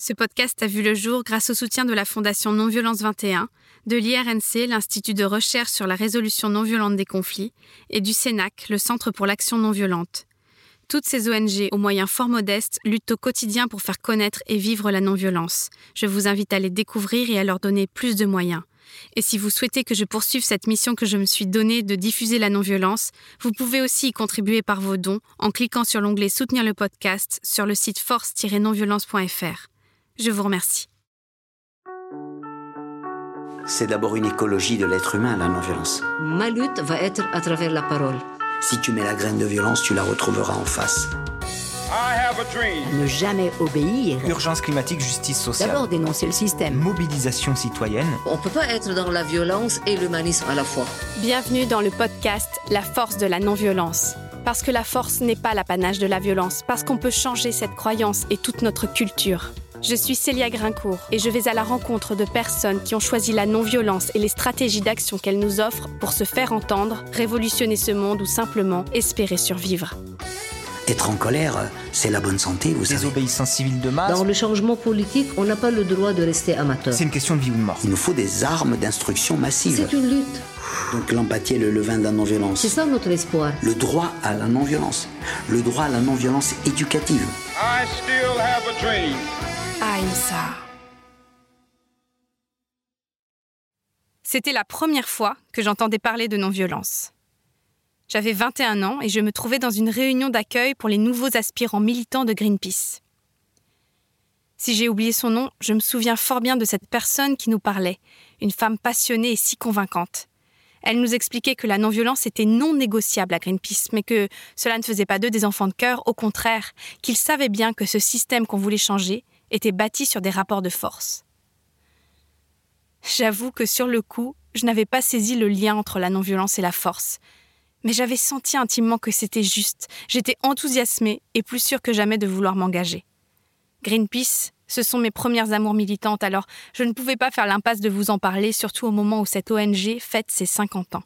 Ce podcast a vu le jour grâce au soutien de la Fondation Non-Violence 21, de l'IRNC, l'Institut de recherche sur la résolution non violente des conflits, et du CENAC, le Centre pour l'action non violente. Toutes ces ONG, aux moyens fort modestes, luttent au quotidien pour faire connaître et vivre la non-violence. Je vous invite à les découvrir et à leur donner plus de moyens. Et si vous souhaitez que je poursuive cette mission que je me suis donnée de diffuser la non-violence, vous pouvez aussi y contribuer par vos dons en cliquant sur l'onglet Soutenir le podcast sur le site force-nonviolence.fr. Je vous remercie. C'est d'abord une écologie de l'être humain, la non-violence. Ma lutte va être à travers la parole. Si tu mets la graine de violence, tu la retrouveras en face. Ne jamais obéir. Urgence climatique, justice sociale. D'abord dénoncer le système. Mobilisation citoyenne. On ne peut pas être dans la violence et l'humanisme à la fois. Bienvenue dans le podcast La force de la non-violence. Parce que la force n'est pas l'apanage de la violence, parce qu'on peut changer cette croyance et toute notre culture. Je suis Célia Grincourt et je vais à la rencontre de personnes qui ont choisi la non-violence et les stratégies d'action qu'elle nous offre pour se faire entendre, révolutionner ce monde ou simplement espérer survivre. Être en colère, c'est la bonne santé, vous savez. Désobéissance civile de masse. Dans le changement politique, on n'a pas le droit de rester amateur. C'est une question de vie ou de mort. Il nous faut des armes d'instruction massive. C'est une lutte. Donc l'empathie est le levain de la non-violence. C'est ça notre espoir. Le droit à la non-violence. Le droit à la non-violence éducative. I still have a dream. Aïssa. C'était la première fois que j'entendais parler de non-violence. J'avais 21 ans et je me trouvais dans une réunion d'accueil pour les nouveaux aspirants militants de Greenpeace. Si j'ai oublié son nom, je me souviens fort bien de cette personne qui nous parlait, une femme passionnée et si convaincante. Elle nous expliquait que la non-violence était non négociable à Greenpeace, mais que cela ne faisait pas d'eux des enfants de cœur, au contraire, qu'ils savaient bien que ce système qu'on voulait changer était bâti sur des rapports de force. J'avoue que sur le coup, je n'avais pas saisi le lien entre la non-violence et la force, mais j'avais senti intimement que c'était juste, j'étais enthousiasmée et plus sûre que jamais de vouloir m'engager. Greenpeace, ce sont mes premières amours militantes, alors je ne pouvais pas faire l'impasse de vous en parler, surtout au moment où cette ONG fête ses 50 ans.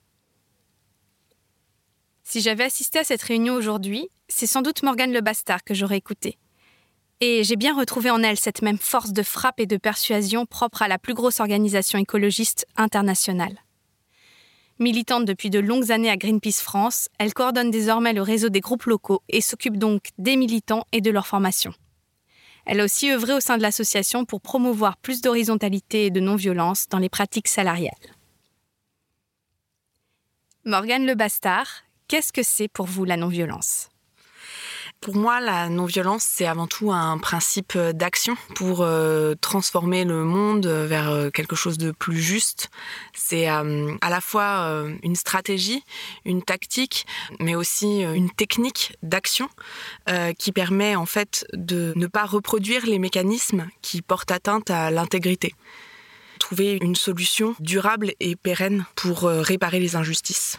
Si j'avais assisté à cette réunion aujourd'hui, c'est sans doute Morgane Le Bastard que j'aurais écouté. Et j'ai bien retrouvé en elle cette même force de frappe et de persuasion propre à la plus grosse organisation écologiste internationale. Militante depuis de longues années à Greenpeace France, elle coordonne désormais le réseau des groupes locaux et s'occupe donc des militants et de leur formation. Elle a aussi œuvré au sein de l'association pour promouvoir plus d'horizontalité et de non-violence dans les pratiques salariales. Morgane Le Bastard, qu'est-ce que c'est pour vous la non-violence? Pour moi, la non-violence, c'est avant tout un principe d'action pour euh, transformer le monde vers euh, quelque chose de plus juste. C'est euh, à la fois une stratégie, une tactique, mais aussi une technique d'action qui permet en fait de ne pas reproduire les mécanismes qui portent atteinte à l'intégrité. Trouver une solution durable et pérenne pour réparer les injustices.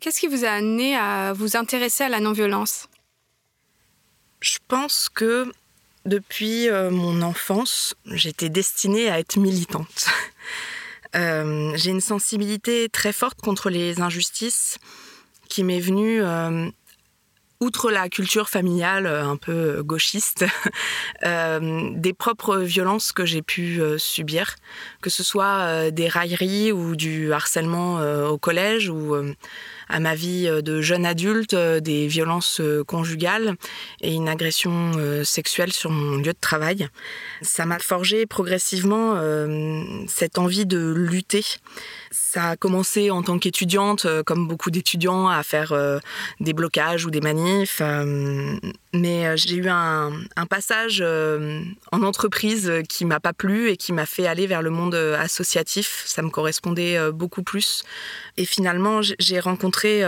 Qu'est-ce qui vous a amené à vous intéresser à la non-violence? Je pense que depuis euh, mon enfance, j'étais destinée à être militante. Euh, j'ai une sensibilité très forte contre les injustices qui m'est venue euh, outre la culture familiale un peu gauchiste, des propres violences que j'ai pu subir, que ce soit des railleries ou du harcèlement au collège ou à ma vie de jeune adulte, des violences conjugales et une agression sexuelle sur mon lieu de travail. Ça m'a forgé progressivement cette envie de lutter. Ça a commencé en tant qu'étudiante, comme beaucoup d'étudiants, à faire des blocages ou des manifs. mais j'ai eu un, un passage en entreprise qui m'a pas plu et qui m'a fait aller vers le monde associatif. Ça me correspondait beaucoup plus. Et finalement, j'ai rencontré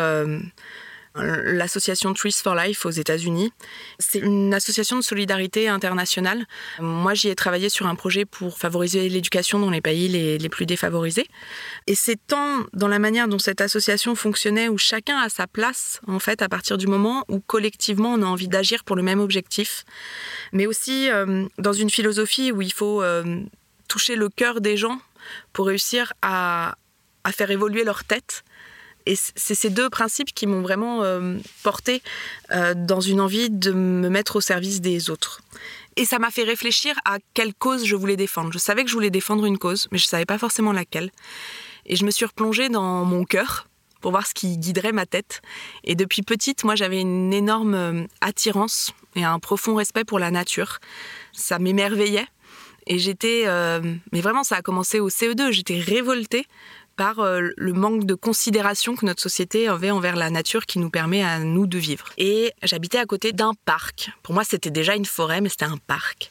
l'association Trees for Life aux États-Unis. C'est une association de solidarité internationale. Moi, j'y ai travaillé sur un projet pour favoriser l'éducation dans les pays les, plus défavorisés. Et c'est tant dans la manière dont cette association fonctionnait, où chacun a sa place, en fait, à partir du moment où collectivement on a envie d'agir pour le même objectif, mais aussi euh, dans une philosophie où il faut euh, toucher le cœur des gens pour réussir à faire évoluer leur tête et c'est ces deux principes qui m'ont vraiment euh, porté euh, dans une envie de me mettre au service des autres. Et ça m'a fait réfléchir à quelle cause je voulais défendre. Je savais que je voulais défendre une cause, mais je ne savais pas forcément laquelle. Et je me suis replongée dans mon cœur pour voir ce qui guiderait ma tête. Et depuis petite, moi, j'avais une énorme euh, attirance et un profond respect pour la nature. Ça m'émerveillait. Et j'étais, euh, mais vraiment, ça a commencé au CE2. J'étais révoltée par euh, le manque de considération que notre société avait envers la nature qui nous permet à nous de vivre. Et j'habitais à côté d'un parc. Pour moi, c'était déjà une forêt, mais c'était un parc.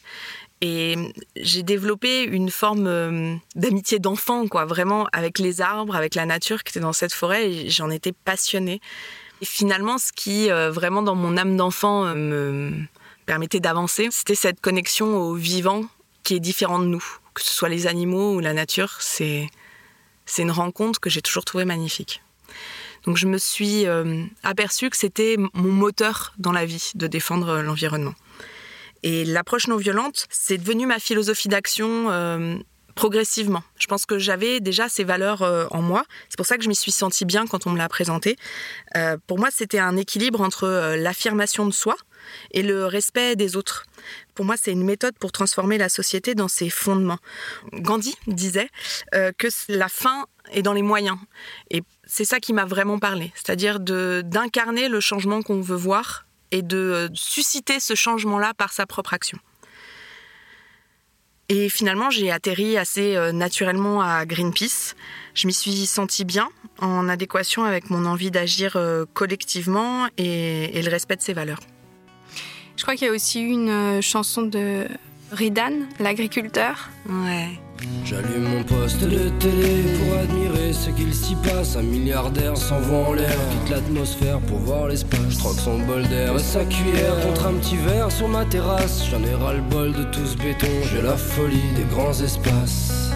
Et j'ai développé une forme euh, d'amitié d'enfant, quoi, vraiment avec les arbres, avec la nature qui était dans cette forêt. J'en étais passionnée. Et finalement, ce qui, euh, vraiment, dans mon âme d'enfant, me permettait d'avancer, c'était cette connexion au vivant qui est différent de nous. Que ce soit les animaux ou la nature, c'est c'est une rencontre que j'ai toujours trouvée magnifique. Donc je me suis euh, aperçue que c'était mon moteur dans la vie de défendre euh, l'environnement. Et l'approche non violente, c'est devenu ma philosophie d'action euh, progressivement. Je pense que j'avais déjà ces valeurs en moi. C'est pour ça que je m'y suis sentie bien quand on me l'a présenté. pour moi, c'était un équilibre entre l'affirmation de soi, et le respect des autres. Pour moi, c'est une méthode pour transformer la société dans ses fondements. Gandhi disait euh, que la fin est dans les moyens. Et c'est ça qui m'a vraiment parlé, c'est-à-dire d'incarner le changement qu'on veut voir et de susciter ce changement-là par sa propre action. Et finalement, j'ai atterri assez euh, naturellement à Greenpeace. Je m'y suis sentie bien, en adéquation avec mon envie d'agir euh, collectivement et, et le respect de ses valeurs. Je crois qu'il y a aussi eu une euh, chanson de Ridan, l'agriculteur. Ouais. J'allume mon poste de télé pour admirer ce qu'il s'y passe. Un milliardaire s'envoie en l'air, quitte l'atmosphère pour voir l'espace. Troque son bol d'air et sa cuillère contre un petit verre sur ma terrasse. J'en ai ras le bol de tout ce béton, j'ai la folie des grands espaces.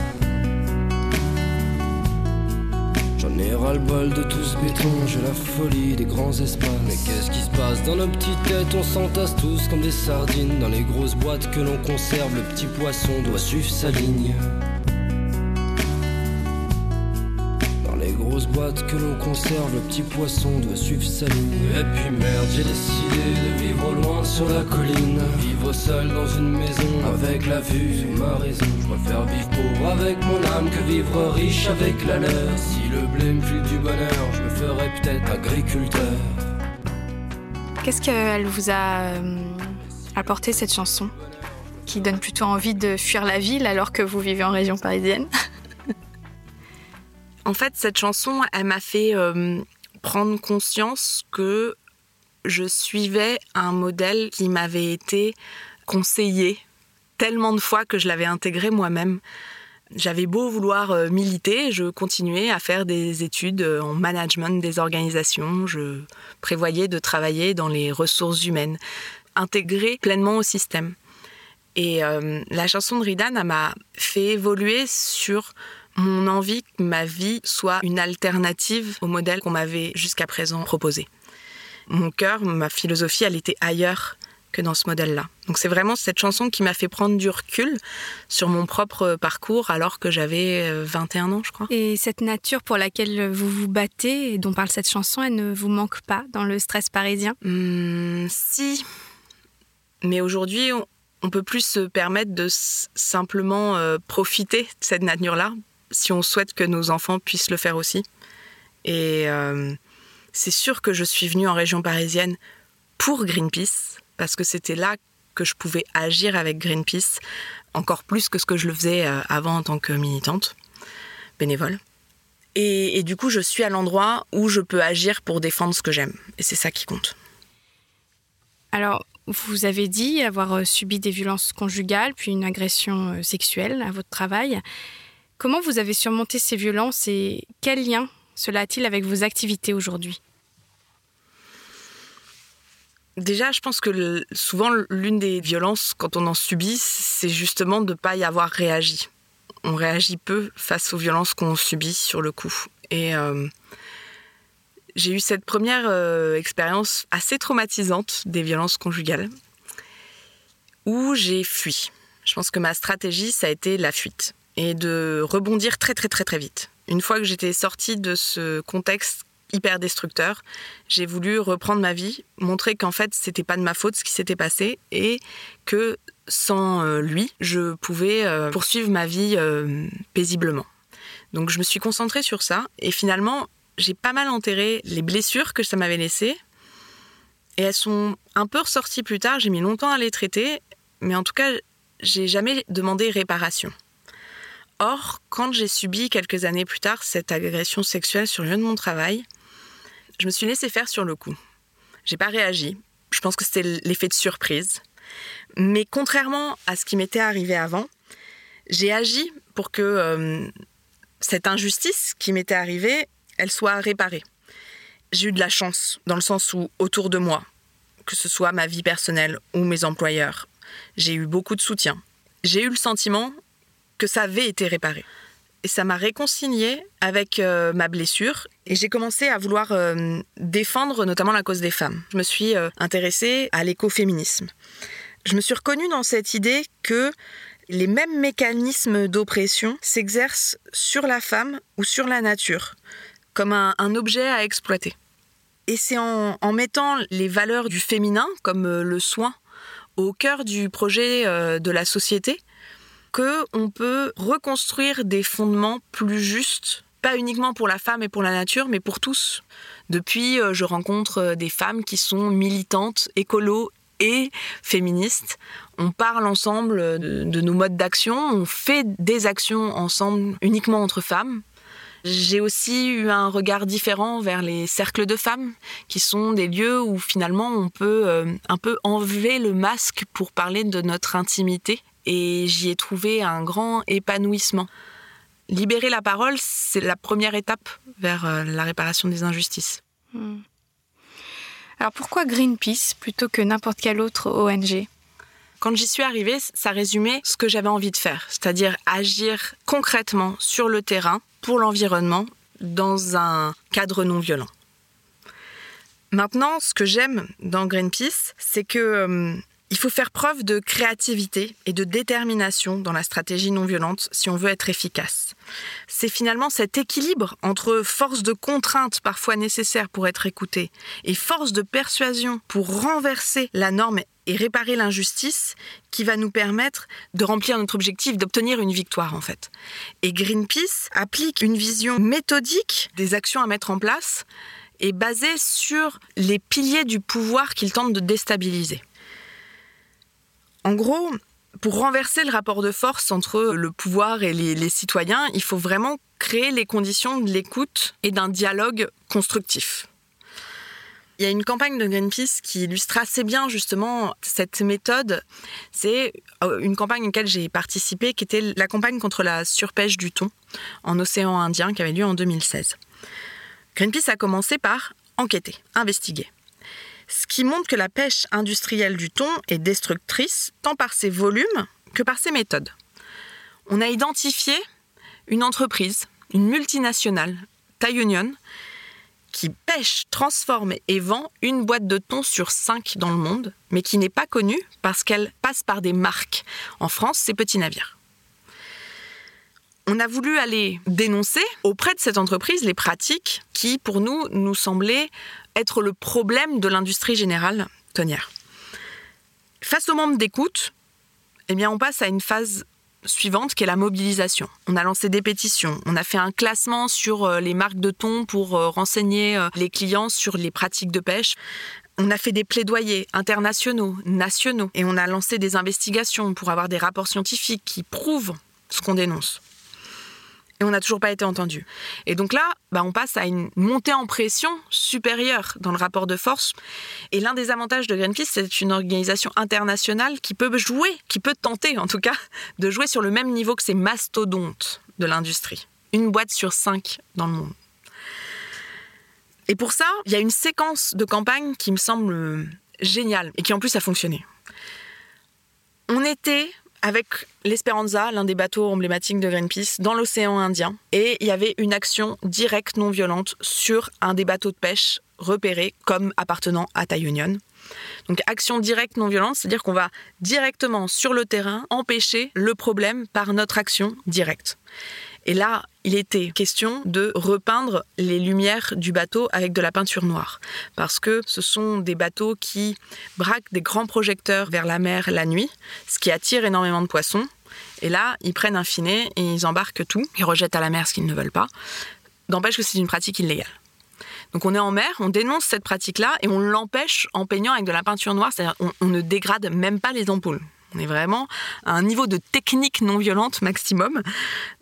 J'en le bol de tout ce béton, j'ai la folie des grands espaces. Mais qu'est-ce qui se dans nos petites têtes On s'entasse tous comme des sardines. Dans les grosses boîtes que l'on conserve, le petit poisson doit suivre sa ligne. grosse boîte que l'on conserve, le petit poisson doit suivre sa ligne. Et puis merde, j'ai décidé de vivre loin sur la colline. Vivre seul dans une maison avec la vue sur ma raison. Je préfère vivre pauvre avec mon âme que vivre riche avec la leur. Si le blé me file du bonheur, je me ferais peut-être agriculteur. Qu'est-ce qu'elle vous a euh, apporté cette chanson qui donne plutôt envie de fuir la ville alors que vous vivez en région parisienne? En fait, cette chanson, elle m'a fait euh, prendre conscience que je suivais un modèle qui m'avait été conseillé tellement de fois que je l'avais intégré moi-même. J'avais beau vouloir euh, militer, je continuais à faire des études euh, en management des organisations, je prévoyais de travailler dans les ressources humaines, intégrer pleinement au système. Et la chanson de Ridan m'a fait évoluer sur mon envie que ma vie soit une alternative au modèle qu'on m'avait jusqu'à présent proposé. Mon cœur, ma philosophie, elle était ailleurs que dans ce modèle-là. Donc c'est vraiment cette chanson qui m'a fait prendre du recul sur mon propre parcours alors que j'avais 21 euh, ans, je crois. Et cette nature pour laquelle vous vous battez et dont parle cette chanson, elle ne vous manque pas dans le stress parisien? Hmm, Si. Mais aujourd'hui, on peut plus se permettre de simplement euh, profiter de cette nature-là si on souhaite que nos enfants puissent le faire aussi. Et euh, c'est sûr que je suis venue en région parisienne pour Greenpeace, parce que c'était là que je pouvais agir avec Greenpeace, encore plus que ce que je le faisais euh, avant en tant que militante, bénévole. Et, du coup, je suis à l'endroit où je peux agir pour défendre ce que j'aime. Et c'est ça qui compte. Alors, vous avez dit avoir euh, subi des violences conjugales, puis une agression sexuelle à votre travail. Comment vous avez surmonté ces violences et quel lien cela a-t-il avec vos activités aujourd'hui? Déjà, je pense que souvent, l'une des violences, quand on en subit, c'est justement de ne pas y avoir réagi. On réagit peu face aux violences qu'on subit sur le coup. Et euh, j'ai eu cette première euh, expérience assez traumatisante des violences conjugales, où j'ai fui. Je pense que ma stratégie, ça a été la fuite et de rebondir très très très très vite. Une fois que j'étais sortie de ce contexte hyper destructeur. J'ai voulu reprendre ma vie, montrer qu'en fait, c'était pas de ma faute ce qui s'était passé et que sans euh, lui, je pouvais euh, poursuivre ma vie euh, paisiblement. Donc je me suis concentrée sur ça et finalement, j'ai pas mal enterré les blessures que ça m'avait laissées. Et elles sont un peu ressorties plus tard, j'ai mis longtemps à les traiter, mais en tout cas, j'ai jamais demandé réparation. Or, quand j'ai subi quelques années plus tard cette agression sexuelle sur le lieu de mon travail, je me suis laissé faire sur le coup. J'ai pas réagi. Je pense que c'était l'effet de surprise. Mais contrairement à ce qui m'était arrivé avant, j'ai agi pour que euh, cette injustice qui m'était arrivée, elle soit réparée. J'ai eu de la chance, dans le sens où autour de moi, que ce soit ma vie personnelle ou mes employeurs, j'ai eu beaucoup de soutien. J'ai eu le sentiment que ça avait été réparé. Et ça m'a réconcilié avec euh, ma blessure et j'ai commencé à vouloir euh, défendre notamment la cause des femmes. Je me suis euh, intéressée à l'écoféminisme. Je me suis reconnue dans cette idée que les mêmes mécanismes d'oppression s'exercent sur la femme ou sur la nature, comme un, objet à exploiter. Et c'est en, mettant les valeurs du féminin, comme le soin, au cœur du projet de la société, qu'on peut reconstruire des fondements plus justes, pas uniquement pour la femme et pour la nature, mais pour tous. Depuis, euh, je rencontre euh, des femmes qui sont militantes, écolo et féministes. On parle ensemble de, de nos modes d'action, on fait des actions ensemble uniquement entre femmes. J'ai aussi eu un regard différent vers les cercles de femmes, qui sont des lieux où finalement on peut euh, un peu enlever le masque pour parler de notre intimité et j'y ai trouvé un grand épanouissement. Libérer la parole, c'est la première étape vers euh, la réparation des injustices. Hmm. Alors pourquoi Greenpeace plutôt que n'importe quelle autre ONG quand j'y suis arrivée, ça résumait ce que j'avais envie de faire, c'est-à-dire agir concrètement sur le terrain pour l'environnement dans un cadre non violent. Maintenant, ce que j'aime dans Greenpeace, c'est que euh, il faut faire preuve de créativité et de détermination dans la stratégie non violente si on veut être efficace. C'est finalement cet équilibre entre force de contrainte parfois nécessaire pour être écouté et force de persuasion pour renverser la norme et réparer l'injustice qui va nous permettre de remplir notre objectif, d'obtenir une victoire en fait. Et Greenpeace applique une vision méthodique des actions à mettre en place et basée sur les piliers du pouvoir qu'il tente de déstabiliser. En gros, pour renverser le rapport de force entre le pouvoir et les, citoyens, il faut vraiment créer les conditions de l'écoute et d'un dialogue constructif. Il y a une campagne de Greenpeace qui illustre assez bien justement cette méthode. C'est euh, une campagne à laquelle j'ai participé, qui était la campagne contre la surpêche du thon en océan Indien, qui avait lieu en 2016. Greenpeace a commencé par enquêter, investiguer ce qui montre que la pêche industrielle du thon est destructrice tant par ses volumes que par ses méthodes. On a identifié une entreprise, une multinationale, Thai Union, qui pêche, transforme et vend une boîte de thon sur cinq dans le monde, mais qui n'est pas connue parce qu'elle passe par des marques. En France, c'est Petits Navires. On a voulu aller dénoncer auprès de cette entreprise les pratiques qui, pour nous, nous semblaient être le problème de l'industrie générale tonnière. Face au membre d'écoute, eh bien, on passe à une phase suivante qui est la mobilisation. On a lancé des pétitions, on a fait un classement sur euh, les marques de thon pour euh, renseigner euh, les clients sur les pratiques de pêche. On a fait des plaidoyers internationaux, nationaux, et on a lancé des investigations pour avoir des rapports scientifiques qui prouvent ce qu'on dénonce et on n'a toujours pas été entendu. Et donc là, bah, on passe à une montée en pression supérieure dans le rapport de force. Et l'un des avantages de Greenpeace, c'est une organisation internationale qui peut jouer, qui peut tenter en tout cas, de jouer sur le même niveau que ces mastodontes de l'industrie. Une boîte sur cinq dans le monde. Et pour ça, il y a une séquence de campagne qui me semble géniale et qui en plus a fonctionné. On était avec l'Esperanza, l'un des bateaux emblématiques de Greenpeace, dans l'océan Indien. Et il y avait une action directe non violente sur un des bateaux de pêche repérés comme appartenant à Thai Union. Donc action directe non violente, c'est-à-dire qu'on va directement sur le terrain empêcher le problème par notre action directe. Et là, il était question de repeindre les lumières du bateau avec de la peinture noire. Parce que ce sont des bateaux qui braquent des grands projecteurs vers la mer la nuit, ce qui attire énormément de poissons. Et là, ils prennent un finet et ils embarquent tout. Ils rejettent à la mer ce qu'ils ne veulent pas. N'empêche que c'est une pratique illégale. Donc on est en mer, on dénonce cette pratique-là et on l'empêche en peignant avec de la peinture noire, c'est-à-dire on ne dégrade même pas les ampoules. On est vraiment à un niveau de technique non violente maximum.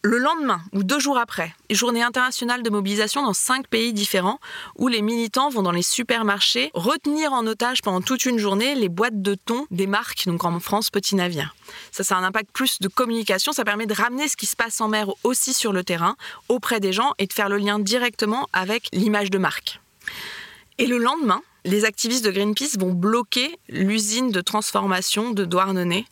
Le lendemain ou deux jours après, journée internationale de mobilisation dans cinq pays différents où les militants vont dans les supermarchés retenir en otage pendant toute une journée les boîtes de thon des marques, donc en France Petit Navire. Ça, ça a un impact plus de communication, ça permet de ramener ce qui se passe en mer aussi sur le terrain auprès des gens et de faire le lien directement avec l'image de marque. Et le lendemain, les activistes de Greenpeace vont bloquer l'usine de transformation de Douarnenez.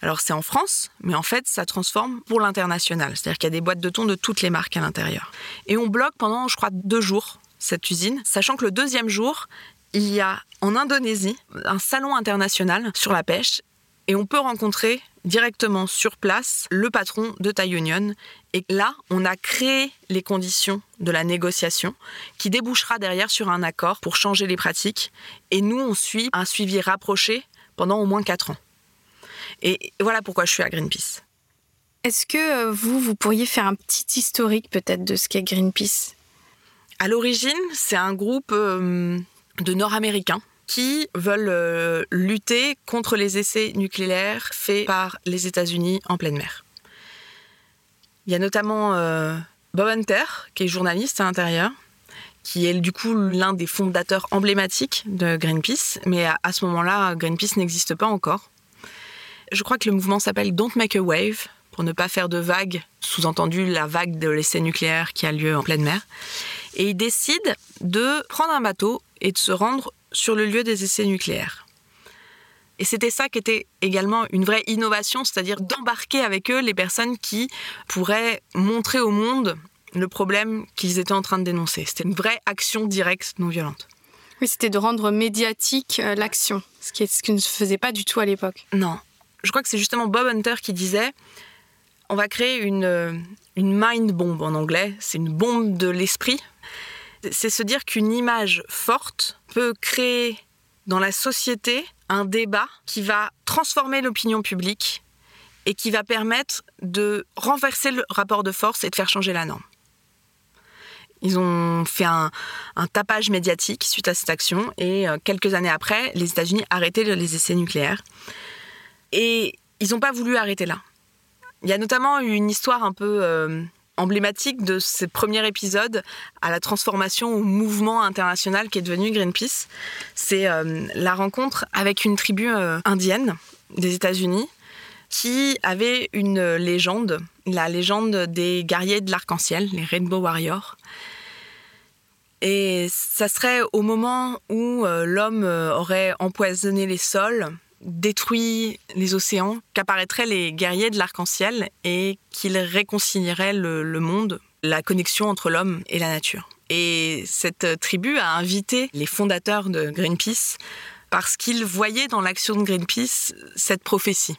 Alors c'est en France, mais en fait ça transforme pour l'international. C'est-à-dire qu'il y a des boîtes de thon de toutes les marques à l'intérieur. Et on bloque pendant, je crois, deux jours cette usine, sachant que le deuxième jour, il y a en Indonésie un salon international sur la pêche et on peut rencontrer directement sur place le patron de Thai Union. Et là, on a créé les conditions de la négociation qui débouchera derrière sur un accord pour changer les pratiques. Et nous, on suit un suivi rapproché pendant au moins quatre ans. Et voilà pourquoi je suis à Greenpeace. Est-ce que euh, vous, vous pourriez faire un petit historique peut-être de ce qu'est Greenpeace? À l'origine, c'est un groupe euh, de Nord-Américains qui veulent euh, lutter contre les essais nucléaires faits par les États-Unis en pleine mer. Il y a notamment euh, Bob Hunter, qui est journaliste à l'intérieur, qui est du coup l'un des fondateurs emblématiques de Greenpeace, mais à, ce moment-là, Greenpeace n'existe pas encore. Je crois que le mouvement s'appelle Don't Make a Wave, pour ne pas faire de vague, sous-entendu la vague de l'essai nucléaire qui a lieu en pleine mer. Et il décide de prendre un bateau et de se rendre sur le lieu des essais nucléaires. Et c'était ça qui était également une vraie innovation, c'est-à-dire d'embarquer avec eux les personnes qui pourraient montrer au monde le problème qu'ils étaient en train de dénoncer. C'était une vraie action directe non violente. Oui, c'était de rendre médiatique euh, l'action, ce qui, est, ce qui ne se faisait pas du tout à l'époque. Non. Je crois que c'est justement Bob Hunter qui disait on va créer une, euh, une mind bomb en anglais, c'est une bombe de l'esprit. C'est se dire qu'une image forte peut créer dans la société un débat qui va transformer l'opinion publique et qui va permettre de renverser le rapport de force et de faire changer la norme. Ils ont fait un, tapage médiatique suite à cette action et euh, quelques années après, les États-Unis arrêtaient les essais nucléaires. Et ils n'ont pas voulu arrêter là. Il y a notamment une histoire un peu euh, emblématique de ce premier épisode à la transformation au mouvement international qui est devenu Greenpeace. C'est euh, la rencontre avec une tribu euh, indienne des États-Unis qui avait une légende, la légende des guerriers de l'arc-en-ciel, les Rainbow Warriors. Et ça serait au moment où euh, l'homme aurait empoisonné les sols, détruit les océans, qu'apparaîtraient les guerriers de l'arc-en-ciel et qu'ils réconcilieraient le, monde, la connexion entre l'homme et la nature. Et cette tribu a invité les fondateurs de Greenpeace parce qu'ils voyaient dans l'action de Greenpeace cette prophétie.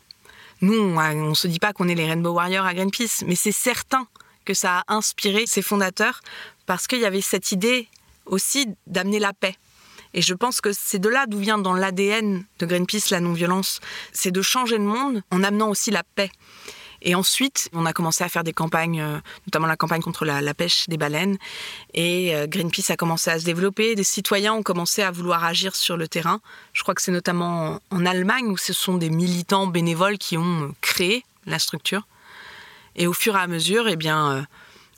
Nous, on ne se dit pas qu'on est les Rainbow Warriors à Greenpeace, mais c'est certain que ça a inspiré ces fondateurs parce qu'il y avait cette idée aussi d'amener la paix et je pense que c'est de là d'où vient dans l'ADN de Greenpeace la non-violence. C'est de changer le monde en amenant aussi la paix. Et ensuite, on a commencé à faire des campagnes, euh, notamment la campagne contre la, pêche des baleines. Et euh, Greenpeace a commencé à se développer. Des citoyens ont commencé à vouloir agir sur le terrain. Je crois que c'est notamment en Allemagne où ce sont des militants bénévoles qui ont créé la structure. Et au fur et à mesure, eh bien, euh,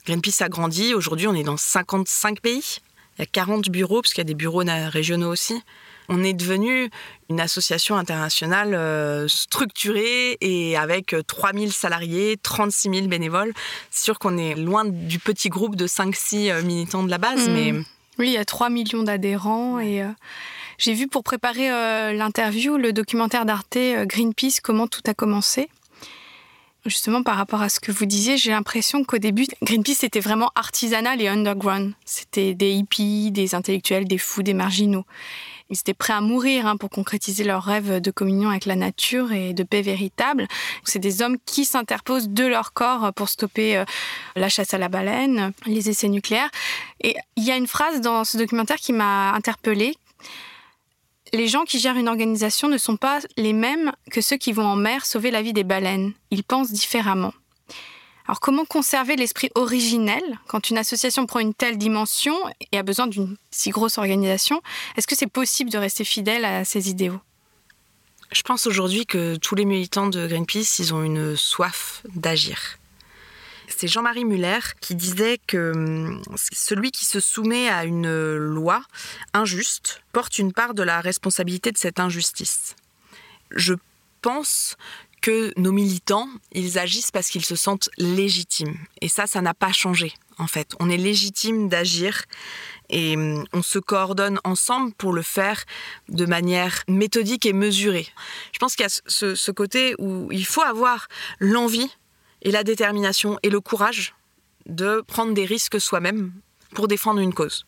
Greenpeace a grandi. Aujourd'hui, on est dans 55 pays. Il y a 40 bureaux, parce qu'il y a des bureaux régionaux aussi. On est devenu une association internationale euh, structurée et avec 3000 salariés, 36 000 bénévoles. C'est sûr qu'on est loin du petit groupe de 5-6 euh, militants de la base, Mmh. mais Oui, il y a 3 millions d'adhérents et euh, j'ai vu pour préparer euh, l'interview le documentaire d'Arte euh, Greenpeace, comment tout a commencé. Justement, par rapport à ce que vous disiez, j'ai l'impression qu'au début, Greenpeace était vraiment artisanal et underground. C'était des hippies, des intellectuels, des fous, des marginaux. Ils étaient prêts à mourir hein, pour concrétiser leur rêve de communion avec la nature et de paix véritable. C'est des hommes qui s'interposent de leur corps pour stopper euh, la chasse à la baleine, les essais nucléaires. Et il y a une phrase dans ce documentaire qui m'a interpellée. Les gens qui gèrent une organisation ne sont pas les mêmes que ceux qui vont en mer sauver la vie des baleines. Ils pensent différemment. Alors comment conserver l'esprit originel quand une association prend une telle dimension et a besoin d'une si grosse organisation? Est-ce que c'est possible de rester fidèle à ses idéaux? Je pense aujourd'hui que tous les militants de Greenpeace, ils ont une soif d'agir. C'est Jean-Marie Muller qui disait que hum, celui qui se soumet à une loi injuste porte une part de la responsabilité de cette injustice. Je pense que nos militants, ils agissent parce qu'ils se sentent légitimes. Et ça, ça n'a pas changé, en fait. On est légitime d'agir et hum, on se coordonne ensemble pour le faire de manière méthodique et mesurée. Je pense qu'il y a ce, ce côté où il faut avoir l'envie et la détermination et le courage de prendre des risques soi-même pour défendre une cause.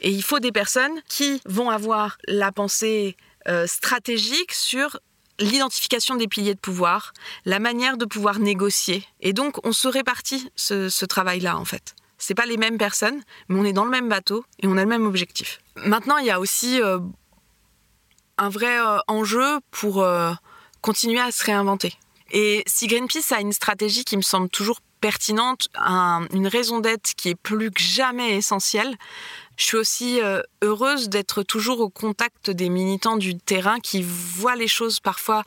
Et il faut des personnes qui vont avoir la pensée euh, stratégique sur l'identification des piliers de pouvoir, la manière de pouvoir négocier. Et donc, on se répartit ce, travail-là, en fait. C'est pas les mêmes personnes, mais on est dans le même bateau et on a le même objectif. Maintenant, il y a aussi euh, un vrai euh, enjeu pour continuer à se réinventer. Et si Greenpeace a une stratégie qui me semble toujours pertinente, une raison d'être qui est plus que jamais essentielle, je suis aussi euh, heureuse d'être toujours au contact des militants du terrain qui voient les choses parfois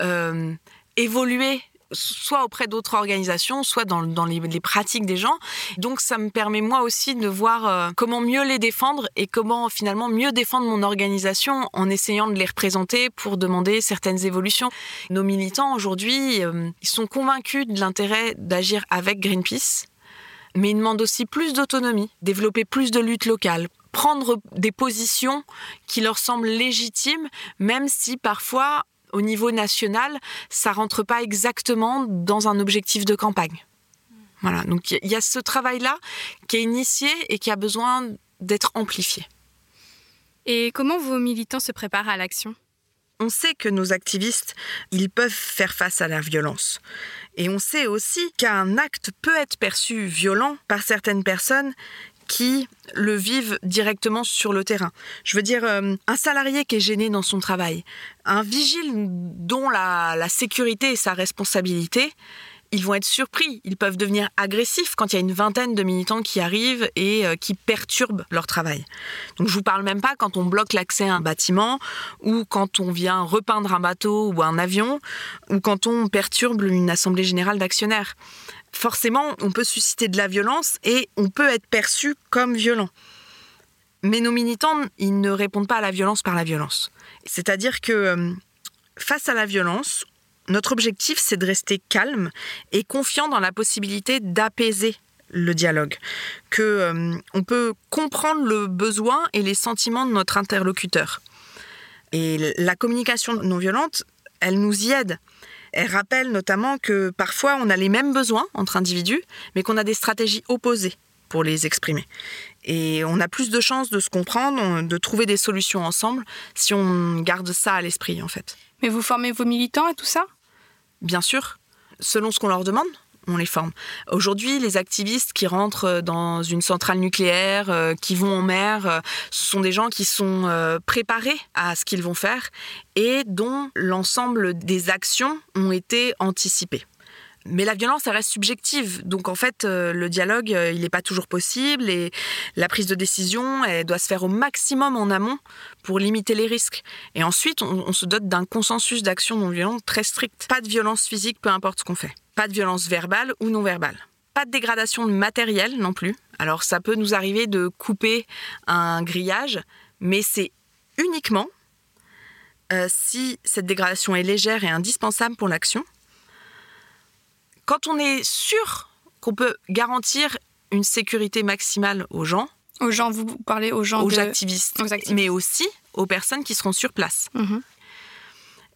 euh, évoluer soit auprès d'autres organisations, soit dans, les, pratiques des gens. Donc ça me permet moi aussi de voir euh, comment mieux les défendre et comment finalement mieux défendre mon organisation en essayant de les représenter pour demander certaines évolutions. Nos militants aujourd'hui, ils sont convaincus de l'intérêt d'agir avec Greenpeace mais ils demandent aussi plus d'autonomie, développer plus de lutte locale, prendre des positions qui leur semblent légitimes, même si parfois, au niveau national, ça rentre pas exactement dans un objectif de campagne. Voilà, donc il y a ce travail-là qui est initié et qui a besoin d'être amplifié. Et comment vos militants se préparent à l'action? On sait que nos activistes, ils peuvent faire face à la violence. Et on sait aussi qu'un acte peut être perçu violent par certaines personnes qui le vivent directement sur le terrain. Je veux dire, euh, un salarié qui est gêné dans son travail, un vigile dont la, la sécurité est sa responsabilité, ils vont être surpris, ils peuvent devenir agressifs quand il y a une vingtaine de militants qui arrivent et euh, qui perturbent leur travail. Donc je vous parle même pas quand on bloque l'accès à un bâtiment ou quand on vient repeindre un bateau ou un avion ou quand on perturbe une assemblée générale d'actionnaires. Forcément, on peut susciter de la violence et on peut être perçu comme violent. Mais nos militants, ils ne répondent pas à la violence par la violence. C'est-à-dire que euh, face à la violence, notre objectif, c'est de rester calme et confiant dans la possibilité d'apaiser le dialogue, que euh, on peut comprendre le besoin et les sentiments de notre interlocuteur. Et la communication non violente, elle nous y aide. Elle rappelle notamment que parfois on a les mêmes besoins entre individus, mais qu'on a des stratégies opposées pour les exprimer. Et on a plus de chances de se comprendre, de trouver des solutions ensemble si on garde ça à l'esprit en fait. Mais vous formez vos militants à tout ça? Bien sûr, selon ce qu'on leur demande on les forme. Aujourd'hui, les activistes qui rentrent dans une centrale nucléaire, euh, qui vont en mer, euh, ce sont des gens qui sont euh, préparés à ce qu'ils vont faire et dont l'ensemble des actions ont été anticipées. Mais la violence, reste subjective. Donc en fait, euh, le dialogue, euh, il n'est pas toujours possible et la prise de décision, elle doit se faire au maximum en amont pour limiter les risques. Et ensuite, on, se dote d'un consensus d'action non violente très strict. Pas de violence physique, peu importe ce qu'on fait. Pas de violence verbale ou non verbale. Pas de dégradation de matériel non plus. Alors ça peut nous arriver de couper un grillage, mais c'est uniquement euh, si cette dégradation est légère et indispensable pour l'action quand on est sûr qu'on peut garantir une sécurité maximale aux gens, aux gens, vous parlez aux gens, aux, activistes, mais aussi aux personnes qui seront sur place. Mhm.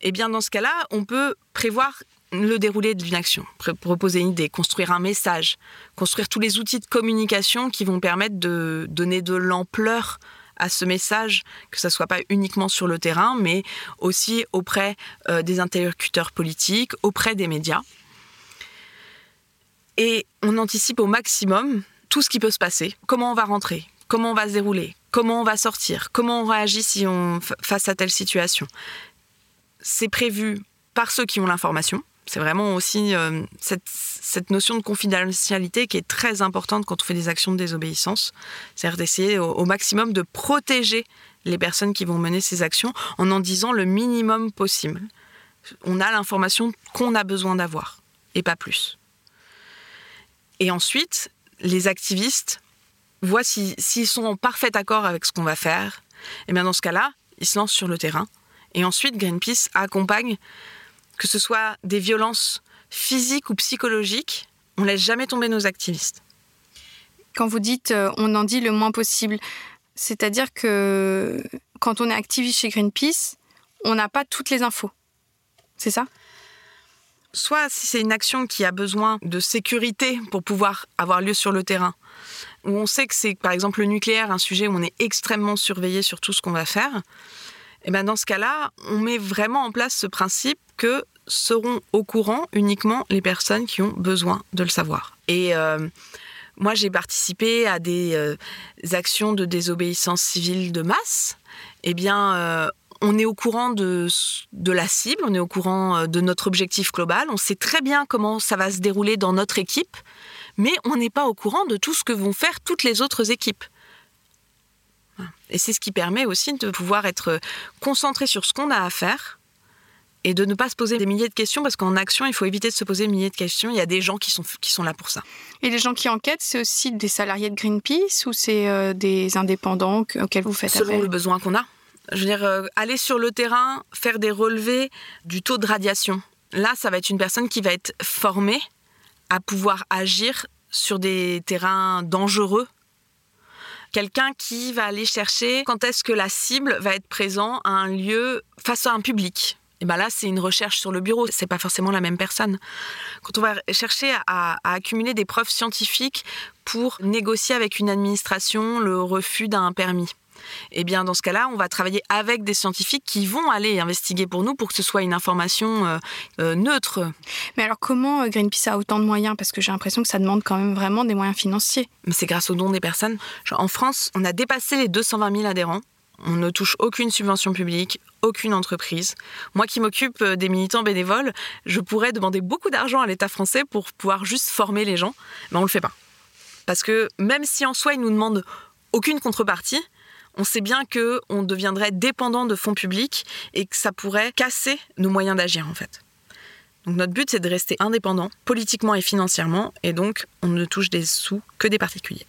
Eh bien, dans ce cas-là, on peut prévoir le déroulé d'une action, proposer une idée, construire un message, construire tous les outils de communication qui vont permettre de donner de l'ampleur à ce message, que ce soit pas uniquement sur le terrain, mais aussi auprès euh, des interlocuteurs politiques, auprès des médias. Et on anticipe au maximum tout ce qui peut se passer, comment on va rentrer, comment on va se dérouler, comment on va sortir, comment on réagit si on face à telle situation? C'est prévu par ceux qui ont l'information. C'est vraiment aussi euh, cette, notion de confidentialité qui est très importante quand on fait des actions de désobéissance. C'est-à-dire d'essayer au, maximum de protéger les personnes qui vont mener ces actions en en disant le minimum possible. On a l'information qu'on a besoin d'avoir et pas plus. Et ensuite, les activistes voient s'ils sont en parfait accord avec ce qu'on va faire. Et bien dans ce cas-là, ils se lancent sur le terrain. Et ensuite, Greenpeace accompagne, que ce soit des violences physiques ou psychologiques, on laisse jamais tomber nos activistes. Quand vous dites euh, on en dit le moins possible, c'est-à-dire que quand on est activiste chez Greenpeace, on n'a pas toutes les infos. C'est ça? Soit si c'est une action qui a besoin de sécurité pour pouvoir avoir lieu sur le terrain, où on sait que c'est par exemple le nucléaire, un sujet où on est extrêmement surveillé sur tout ce qu'on va faire, et eh ben dans ce cas-là, on met vraiment en place ce principe que seront au courant uniquement les personnes qui ont besoin de le savoir. Et euh, moi, j'ai participé à des euh, actions de désobéissance civile de masse. Eh bien, euh, on est au courant de, de, la cible, on est au courant euh, de notre objectif global, on sait très bien comment ça va se dérouler dans notre équipe, mais on n'est pas au courant de tout ce que vont faire toutes les autres équipes. Et c'est ce qui permet aussi de pouvoir être concentré sur ce qu'on a à faire et de ne pas se poser des milliers de questions parce qu'en action, il faut éviter de se poser des milliers de questions. Il y a des gens qui sont, qui sont là pour ça. Et les gens qui enquêtent, c'est aussi des salariés de Greenpeace ou c'est euh, des indépendants auxquels vous faites Selon le besoin qu'on a. Je veux dire, euh, aller sur le terrain, faire des relevés du taux de radiation. Là, ça va être une personne qui va être formée à pouvoir agir sur des terrains dangereux. Quelqu'un qui va aller chercher quand est-ce que la cible va être présente à un lieu face à un public. Et ben là, c'est une recherche sur le bureau, c'est pas forcément la même personne. Quand on va chercher à, à accumuler des preuves scientifiques pour négocier avec une administration le refus d'un permis, eh bien dans ce cas-là, on va travailler avec des scientifiques qui vont aller investiguer pour nous pour que ce soit une information euh, euh, neutre. Mais alors comment euh, Greenpeace a autant de moyens? Parce que j'ai l'impression que ça demande quand même vraiment des moyens financiers. C'est grâce aux dons des personnes. En France, on a dépassé les 220 000 adhérents. On ne touche aucune subvention publique, aucune entreprise. Moi qui m'occupe des militants bénévoles, je pourrais demander beaucoup d'argent à l'État français pour pouvoir juste former les gens, mais on ne le fait pas. Parce que même si en soi, ils nous demandent aucune contrepartie, on sait bien que on deviendrait dépendant de fonds publics et que ça pourrait casser nos moyens d'agir en fait. Donc notre but c'est de rester indépendant politiquement et financièrement et donc on ne touche des sous que des particuliers.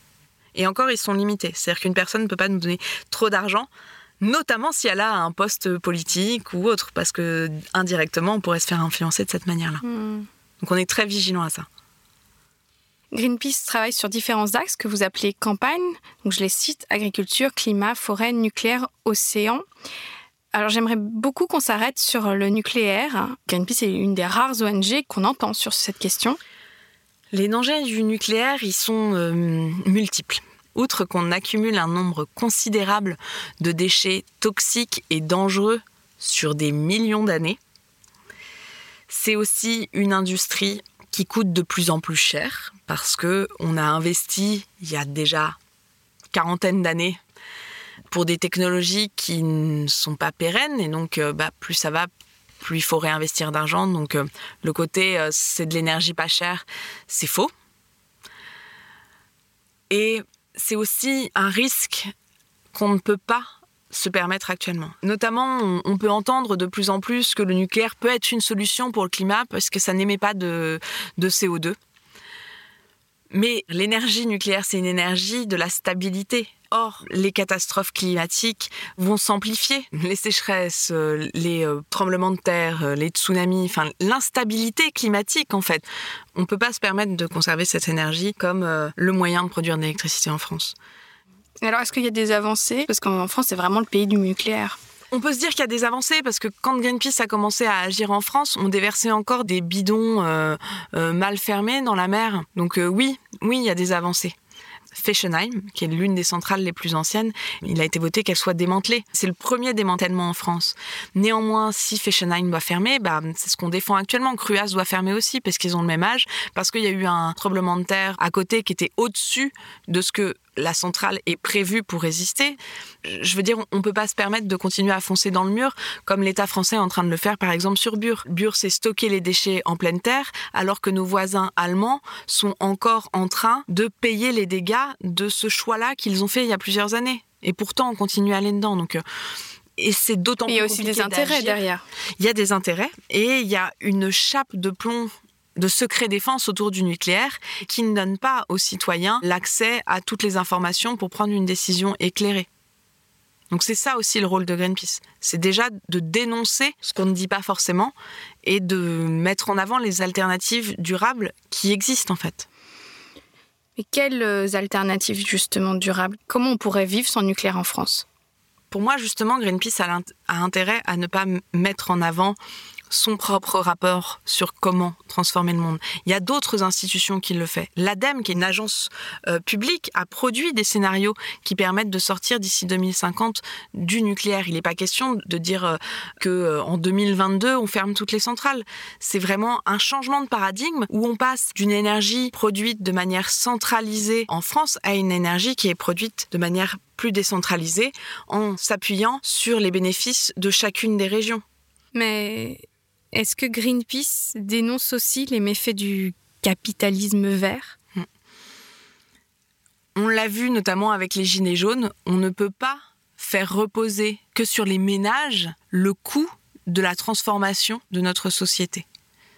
Et encore ils sont limités, c'est-à-dire qu'une personne ne peut pas nous donner trop d'argent notamment si elle a un poste politique ou autre, parce que indirectement, on pourrait se faire influencer de cette manière-là. Hmm. Donc on est très vigilant à ça. Greenpeace travaille sur différents axes que vous appelez campagne. Je les cite agriculture, climat, forêt, nucléaire, océan. Alors j'aimerais beaucoup qu'on s'arrête sur le nucléaire. Greenpeace est une des rares ONG qu'on entend sur cette question. Les dangers du nucléaire, ils sont euh, multiples. Outre qu'on accumule un nombre considérable de déchets toxiques et dangereux sur des millions d'années, c'est aussi une industrie qui coûte de plus en plus cher parce que on a investi il y a déjà quarantaine d'années pour des technologies qui ne sont pas pérennes et donc euh, bah, plus ça va plus il faut réinvestir d'argent. Donc euh, le côté euh, c'est de l'énergie pas chère c'est faux. Et c'est aussi un risque qu'on ne peut pas se permettre actuellement. Notamment, on, peut entendre de plus en plus que le nucléaire peut être une solution pour le climat parce que ça n'émet pas de, CO2. Mais l'énergie nucléaire, c'est une énergie de la stabilité. Or, les catastrophes climatiques vont s'amplifier. Les sécheresses, euh, les euh, tremblements de terre, euh, les tsunamis, enfin l'instabilité climatique en fait. On ne peut pas se permettre de conserver cette énergie comme le moyen de produire de l'électricité en France. Alors, est-ce qu'il y a des avancées? Parce qu'en France, c'est vraiment le pays du nucléaire. On peut se dire qu'il y a des avancées parce que quand Greenpeace a commencé à agir en France, on déversait encore des bidons euh, euh, mal fermés dans la mer. Donc euh, oui, oui, il y a des avancées. Fessenheim, qui est l'une des centrales les plus anciennes, il a été voté qu'elle soit démantelée. C'est le premier démantèlement en France. Néanmoins, si Fessenheim doit fermer, bah, c'est ce qu'on défend actuellement. Cruas doit fermer aussi parce qu'ils ont le même âge, parce qu'il y a eu un tremblement de terre à côté qui était au-dessus de ce que la centrale est prévue pour résister. Je veux dire, on ne peut pas se permettre de continuer à foncer dans le mur comme l'État français est en train de le faire par exemple sur Bure. Bure, c'est stocker les déchets en pleine terre alors que nos voisins allemands sont encore en train de payer les dégâts de ce choix-là qu'ils ont fait il y a plusieurs années. Et pourtant, on continue à aller dedans. Donc, euh, et c'est d'autant plus Il y a aussi des intérêts derrière. Il y a des intérêts et il y a une chape de plomb de secret défense autour du nucléaire qui ne donne pas aux citoyens l'accès à toutes les informations pour prendre une décision éclairée. Donc c'est ça aussi le rôle de Greenpeace. C'est déjà de dénoncer ce qu'on ne dit pas forcément et de mettre en avant les alternatives durables qui existent en fait. Mais quelles euh, alternatives justement durables? Comment on pourrait vivre sans nucléaire en France? Pour moi justement, Greenpeace a, a intérêt à ne pas mettre en avant son propre rapport sur comment transformer le monde. Il y a d'autres institutions qui le font. L'ADEME, qui est une agence euh, publique, a produit des scénarios qui permettent de sortir d'ici 2050 du nucléaire. Il n'est pas question de dire euh, que euh, en 2022 on ferme toutes les centrales. C'est vraiment un changement de paradigme où on passe d'une énergie produite de manière centralisée en France à une énergie qui est produite de manière plus décentralisée en s'appuyant sur les bénéfices de chacune des régions. Mais est-ce que Greenpeace dénonce aussi les méfaits du capitalisme vert? On l'a vu notamment avec les Gilets jaunes, on ne peut pas faire reposer que sur les ménages le coût de la transformation de notre société.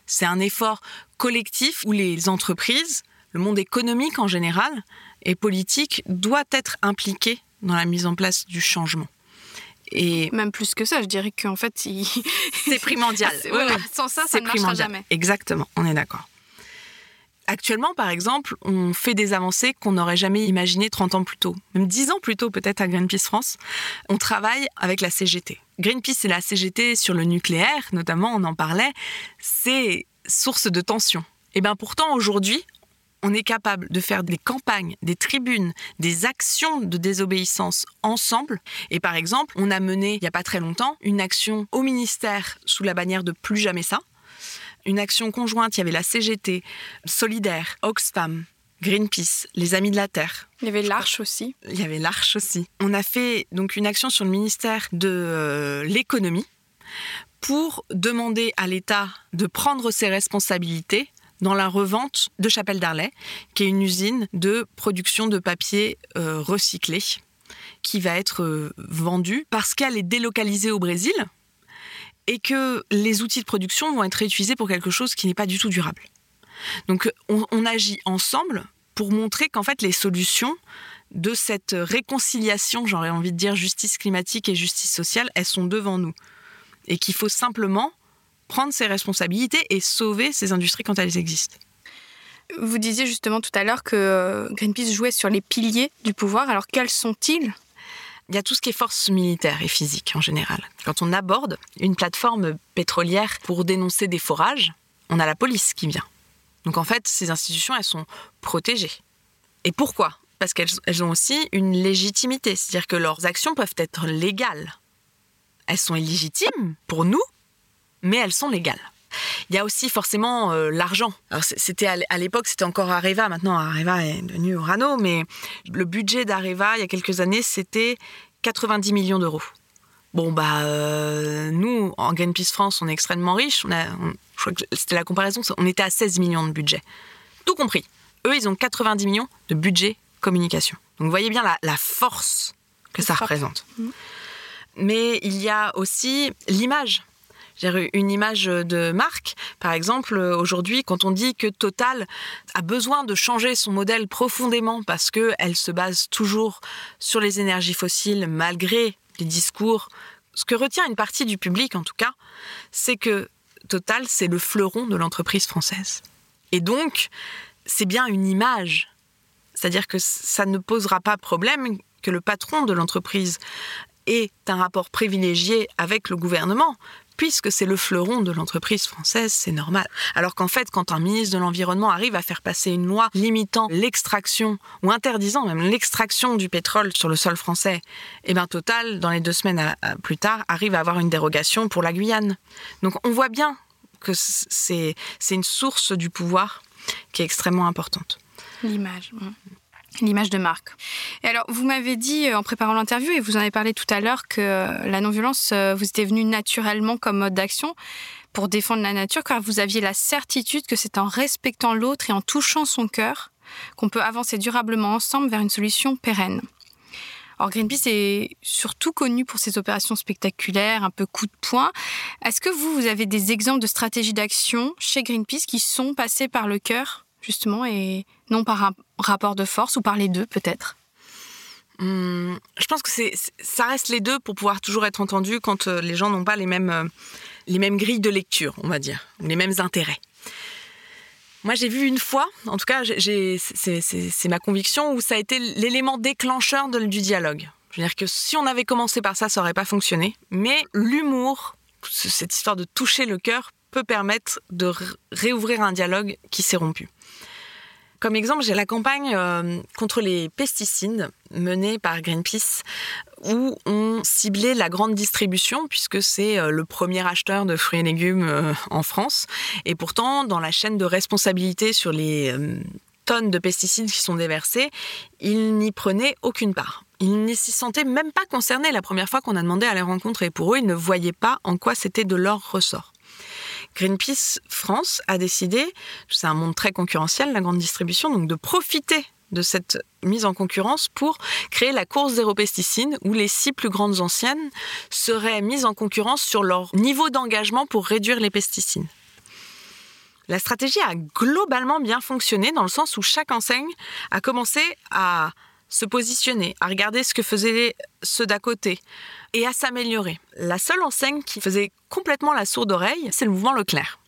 C'est un effort collectif où les entreprises, le monde économique en général et politique doit être impliqué dans la mise en place du changement. Et même plus que ça, je dirais qu'en fait, c'est primordial. Sans ça, ça ne marchera jamais. Exactement, on est d'accord. Actuellement, par exemple, on fait des avancées qu'on n'aurait jamais imaginées 30 ans plus tôt, même 10 ans plus tôt peut-être à Greenpeace France. On travaille avec la CGT. Greenpeace et la CGT sur le nucléaire, notamment, on en parlait, c'est source de tension. Et bien pourtant, aujourd'hui, on est capable de faire des campagnes, des tribunes, des actions de désobéissance ensemble. Et par exemple, on a mené, il n'y a pas très longtemps, une action au ministère sous la bannière de Plus jamais ça. Une action conjointe, il y avait la CGT, Solidaire, Oxfam, Greenpeace, les Amis de la Terre. Il y avait l'Arche aussi. Il y avait l'Arche aussi. On a fait donc une action sur le ministère de euh, l'économie pour demander à l'État de prendre ses responsabilités dans la revente de Chapelle d'Arlet, qui est une usine de production de papier euh, recyclé, qui va être euh, vendue parce qu'elle est délocalisée au Brésil et que les outils de production vont être réutilisés pour quelque chose qui n'est pas du tout durable. Donc on, on agit ensemble pour montrer qu'en fait les solutions de cette réconciliation, j'aurais envie de dire justice climatique et justice sociale, elles sont devant nous. Et qu'il faut simplement prendre ses responsabilités et sauver ces industries quand elles existent. Vous disiez justement tout à l'heure que euh, Greenpeace jouait sur les piliers du pouvoir. Alors quels sont-ils? Il y a tout ce qui est force militaire et physique en général. Quand on aborde une plateforme pétrolière pour dénoncer des forages, on a la police qui vient. Donc en fait, ces institutions, elles sont protégées. Et pourquoi? Parce qu'elles ont aussi une légitimité, c'est-à-dire que leurs actions peuvent être légales. Elles sont illégitimes pour nous, mais elles sont légales. Il y a aussi forcément euh, l'argent. Alors c'était à l'époque, c'était encore Areva. Maintenant, Areva est devenu Orano, mais le budget d'Areva il y a quelques années, c'était 90 millions d'euros. Bon bah euh, nous en Greenpeace France, on est extrêmement riches. On a, je crois que c'était la comparaison, on était à 16 millions de budget, tout compris. Eux, ils ont 90 millions de budget communication. Donc vous voyez bien la, force que ça représente. Mmh. Mais il y a aussi l'image une image de marque. Par exemple, aujourd'hui, quand on dit que Total a besoin de changer son modèle profondément parce qu'elle se base toujours sur les énergies fossiles malgré les discours, ce que retient une partie du public en tout cas, c'est que Total, c'est le fleuron de l'entreprise française. Et donc, c'est bien une image. C'est-à-dire que ça ne posera pas problème que le patron de l'entreprise est un rapport privilégié avec le gouvernement, puisque c'est le fleuron de l'entreprise française, c'est normal. Alors qu'en fait, quand un ministre de l'Environnement arrive à faire passer une loi limitant l'extraction, ou interdisant même l'extraction du pétrole sur le sol français, eh bien Total, dans les deux semaines plus tard, arrive à avoir une dérogation pour la Guyane. Donc on voit bien que c'est une source du pouvoir qui est extrêmement importante. L'image. L'image de marque. Et alors, vous m'avez dit euh, en préparant l'interview, et vous en avez parlé tout à l'heure, que la non-violence euh, vous était venue naturellement comme mode d'action pour défendre la nature, car vous aviez la certitude que c'est en respectant l'autre et en touchant son cœur qu'on peut avancer durablement ensemble vers une solution pérenne. Or, Greenpeace est surtout connu pour ses opérations spectaculaires, un peu coup de poing. Est-ce que vous, vous avez des exemples de stratégies d'action chez Greenpeace qui sont passées par le cœur? Justement, et non par un rapport de force ou par les deux peut-être? Hum, Je pense que ça reste les deux pour pouvoir toujours être entendu quand euh, les gens n'ont pas les mêmes, euh, les mêmes grilles de lecture, on va dire, les mêmes intérêts. Moi, j'ai vu une fois, en tout cas, c'est, ma conviction, où ça a été l'élément déclencheur du dialogue. Je veux dire que si on avait commencé par ça, ça n'aurait pas fonctionné. Mais l'humour, cette histoire de toucher le cœur, peut permettre de réouvrir un dialogue qui s'est rompu. Comme exemple, j'ai la campagne euh, contre les pesticides menée par Greenpeace où on ciblait la grande distribution puisque c'est euh, le premier acheteur de fruits et légumes euh, en France. Et pourtant, dans la chaîne de responsabilité sur les tonnes de pesticides qui sont déversés, ils n'y prenaient aucune part. Ils ne s'y sentaient même pas concernés la première fois qu'on a demandé à les rencontrer. Pour eux, ils ne voyaient pas en quoi c'était de leur ressort. Greenpeace France a décidé, c'est un monde très concurrentiel, la grande distribution, donc de profiter de cette mise en concurrence pour créer la course zéro pesticide où les six plus grandes anciennes seraient mises en concurrence sur leur niveau d'engagement pour réduire les pesticides. La stratégie a globalement bien fonctionné dans le sens où chaque enseigne a commencé à se positionner, à regarder ce que faisaient ceux d'à côté et à s'améliorer. La seule enseigne qui faisait complètement la sourde oreille, c'est le mouvement Leclerc.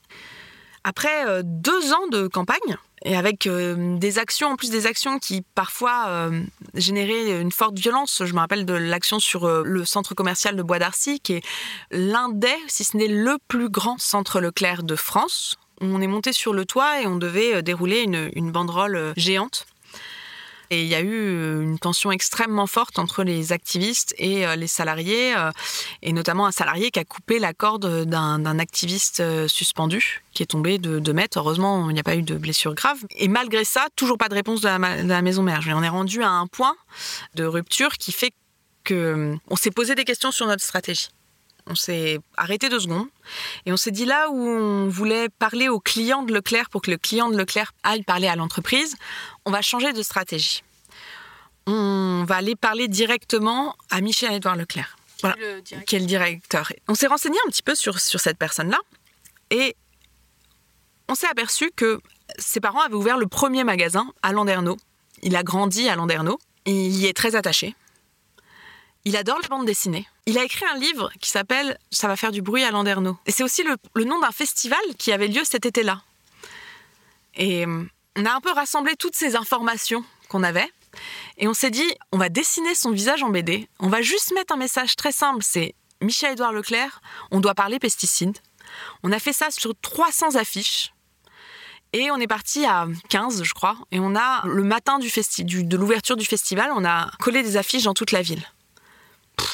Après euh, deux ans de campagne, et avec euh, des actions, en plus des actions qui parfois euh, généraient une forte violence. Je me rappelle de l'action sur le centre commercial de Bois d'Arcy, qui est l'un des, si ce n'est le plus grand centre Leclerc de France. On est monté sur le toit et on devait dérouler une banderole géante et il y a eu euh, une tension extrêmement forte entre les activistes et euh, les salariés, euh, et notamment un salarié qui a coupé la corde d'un activiste suspendu, qui est tombé de 2 mètres. Heureusement, il n'y a pas eu de blessure grave. Et malgré ça, toujours pas de réponse de la, maison mère. On est rendu à un point de rupture qui fait que on s'est posé des questions sur notre stratégie. On s'est arrêté deux secondes et on s'est dit là où on voulait parler au client de Leclerc pour que le client de Leclerc aille parler à l'entreprise, on va changer de stratégie. On va aller parler directement à Michel-Édouard Leclerc, qui est le directeur. On s'est renseigné un petit peu sur, sur cette personne-là et on s'est aperçu que ses parents avaient ouvert le premier magasin à Landerneau. Il a grandi à Landerneau il y est très attaché. Il adore la bande dessinée. Il a écrit un livre qui s'appelle Ça va faire du bruit à Landerneau. Et c'est aussi le, nom d'un festival qui avait lieu cet été-là. Et euh, on a un peu rassemblé toutes ces informations qu'on avait. Et on s'est dit, on va dessiner son visage en BD. On va juste mettre un message très simple. C'est Michel-Édouard Leclerc, on doit parler pesticides. On a fait ça sur 300 affiches. Et on est parti à 15, je crois. Et on a, le matin du de l'ouverture du festival, on a collé des affiches dans toute la ville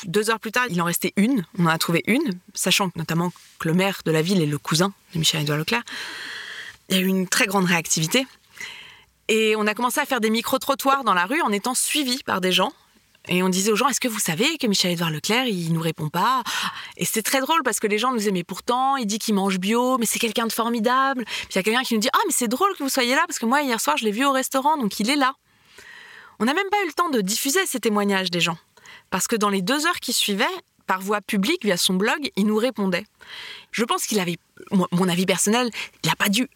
deux heures plus tard, il en restait une. On en a trouvé une, sachant notamment que le maire de la ville est le cousin de Michel-Édouard Leclerc. Il y a eu une très grande réactivité. Et on a commencé à faire des micro-trottoirs dans la rue en étant suivis par des gens. Et on disait aux gens, est-ce que vous savez que Michel-Édouard Leclerc, il nous répond pas? Et c'est très drôle parce que les gens nous disaient, mais pourtant, il dit qu'il mange bio, mais c'est quelqu'un de formidable. Puis il y a quelqu'un qui nous dit, ah, mais c'est drôle que vous soyez là parce que moi, hier soir, je l'ai vu au restaurant, donc il est là. On n'a même pas eu le temps de diffuser ces témoignages des gens. Parce que dans les deux heures qui suivaient, par voie publique, via son blog, il nous répondait. Je pense qu'il avait, mon avis personnel, il n'a pas dû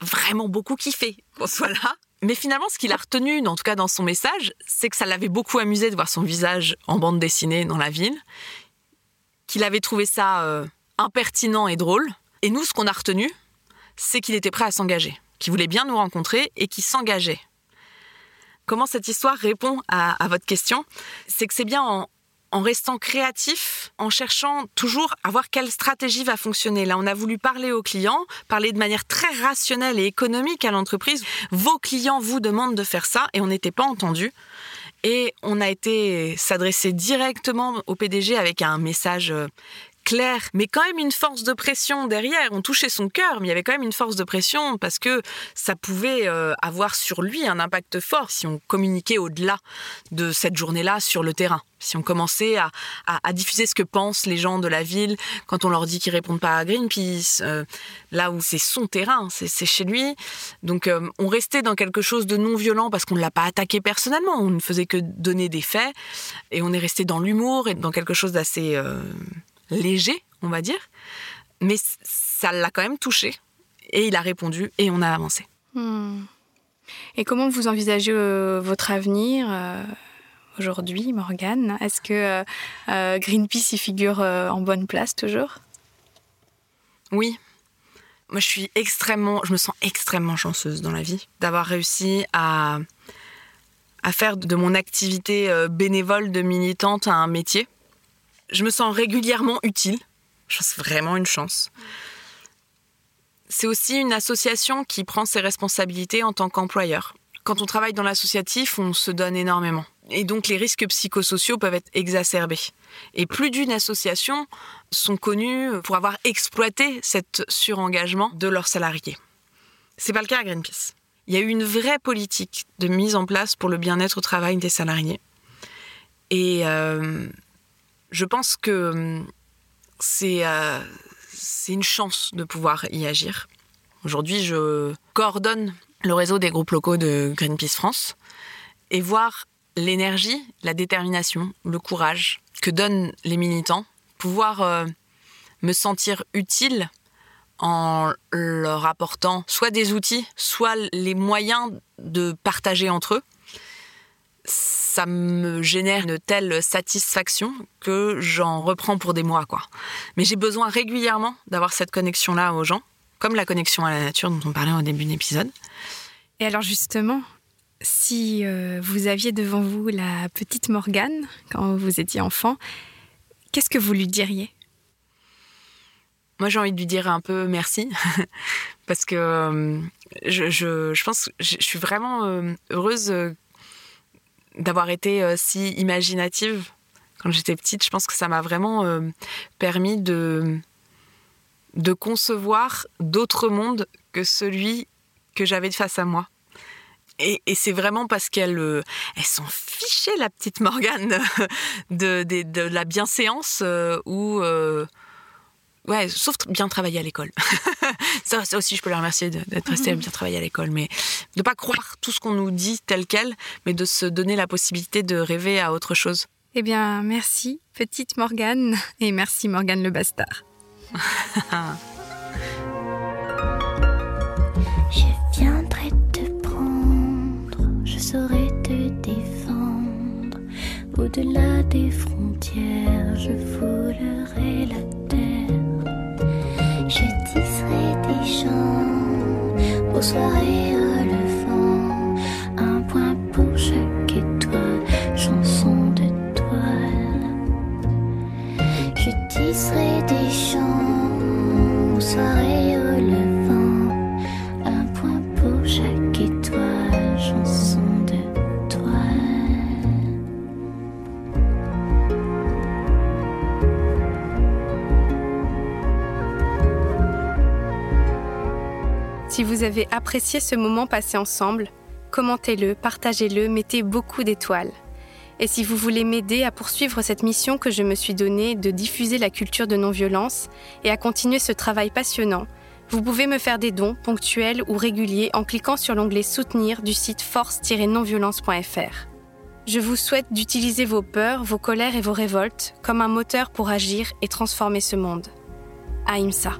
vraiment beaucoup kiffer qu'on soit là. Mais finalement, ce qu'il a retenu, en tout cas dans son message, c'est que ça l'avait beaucoup amusé de voir son visage en bande dessinée dans la ville, qu'il avait trouvé ça euh, impertinent et drôle. Et nous, ce qu'on a retenu, c'est qu'il était prêt à s'engager, qu'il voulait bien nous rencontrer et qu'il s'engageait comment cette histoire répond à, votre question, c'est que c'est bien en restant créatif, en cherchant toujours à voir quelle stratégie va fonctionner. Là, on a voulu parler aux clients, parler de manière très rationnelle et économique à l'entreprise. Vos clients vous demandent de faire ça et on n'était pas entendu. Et on a été s'adresser directement au PDG avec un message euh, clair, mais quand même une force de pression derrière. On touchait son cœur, mais il y avait quand même une force de pression parce que ça pouvait euh, avoir sur lui un impact fort si on communiquait au-delà de cette journée-là sur le terrain. Si on commençait à, diffuser ce que pensent les gens de la ville quand on leur dit qu'ils répondent pas à Greenpeace, euh, là où c'est son terrain, c'est chez lui. Donc euh, on restait dans quelque chose de non violent parce qu'on ne l'a pas attaqué personnellement, on ne faisait que donner des faits et on est resté dans l'humour et dans quelque chose d'assez léger, on va dire, mais ça l'a quand même touché. Et il a répondu et on a avancé. Hmm. Et comment vous envisagez euh, votre avenir euh, aujourd'hui, Morgane? Est-ce que euh, Greenpeace y figure en bonne place toujours? Oui. Moi, je suis extrêmement, je me sens extrêmement chanceuse dans la vie d'avoir réussi à, à faire de mon activité bénévole de militante un métier je me sens régulièrement utile. C'est vraiment une chance. C'est aussi une association qui prend ses responsabilités en tant qu'employeur. Quand on travaille dans l'associatif, on se donne énormément. Et donc les risques psychosociaux peuvent être exacerbés. Et plus d'une association sont connues pour avoir exploité cet surengagement de leurs salariés. C'est pas le cas à Greenpeace. Il y a eu une vraie politique de mise en place pour le bien-être au travail des salariés. Et euh, je pense que hum, euh, c'est une chance de pouvoir y agir. Aujourd'hui, je coordonne le réseau des groupes locaux de Greenpeace France et voir l'énergie, la détermination, le courage que donnent les militants, pouvoir euh, me sentir utile en leur apportant soit des outils, soit les moyens de partager entre eux ça me génère une telle satisfaction que j'en reprends pour des mois, quoi. Mais j'ai besoin régulièrement d'avoir cette connexion-là aux gens, comme la connexion à la nature dont on parlait au début de l'épisode. Et alors justement, si euh, vous aviez devant vous la petite Morgane quand vous étiez enfant, qu'est-ce que vous lui diriez? Moi, j'ai envie de lui dire un peu merci, parce que euh, je, je, pense que je suis vraiment euh, heureuse d'avoir été euh, si imaginative quand j'étais petite. Je pense que ça m'a vraiment euh, permis de, concevoir d'autres mondes que celui que j'avais face à moi. Et, c'est vraiment parce qu'elle euh, s'en fichait, la petite Morgane, de, de, la bienséance ou ouais, sauf bien travailler à l'école. ça, aussi, je peux la remercier d'être restée à bien travailler à l'école, mais de pas croire tout ce qu'on nous dit tel quel, mais de se donner la possibilité de rêver à autre chose. Eh bien, merci, petite Morgane, et merci Morgane le bastard. je viendrai te prendre, je saurai te défendre. Au-delà des frontières, je foulerai la soleil. Avez apprécié ce moment passé ensemble, commentez-le, partagez-le, mettez beaucoup d'étoiles. Et si vous voulez m'aider à poursuivre cette mission que je me suis donnée de diffuser la culture de non-violence et à continuer ce travail passionnant, vous pouvez me faire des dons ponctuels ou réguliers en cliquant sur l'onglet Soutenir du site force-nonviolence.fr. Je vous souhaite d'utiliser vos peurs, vos colères et vos révoltes comme un moteur pour agir et transformer ce monde. Aïmsa.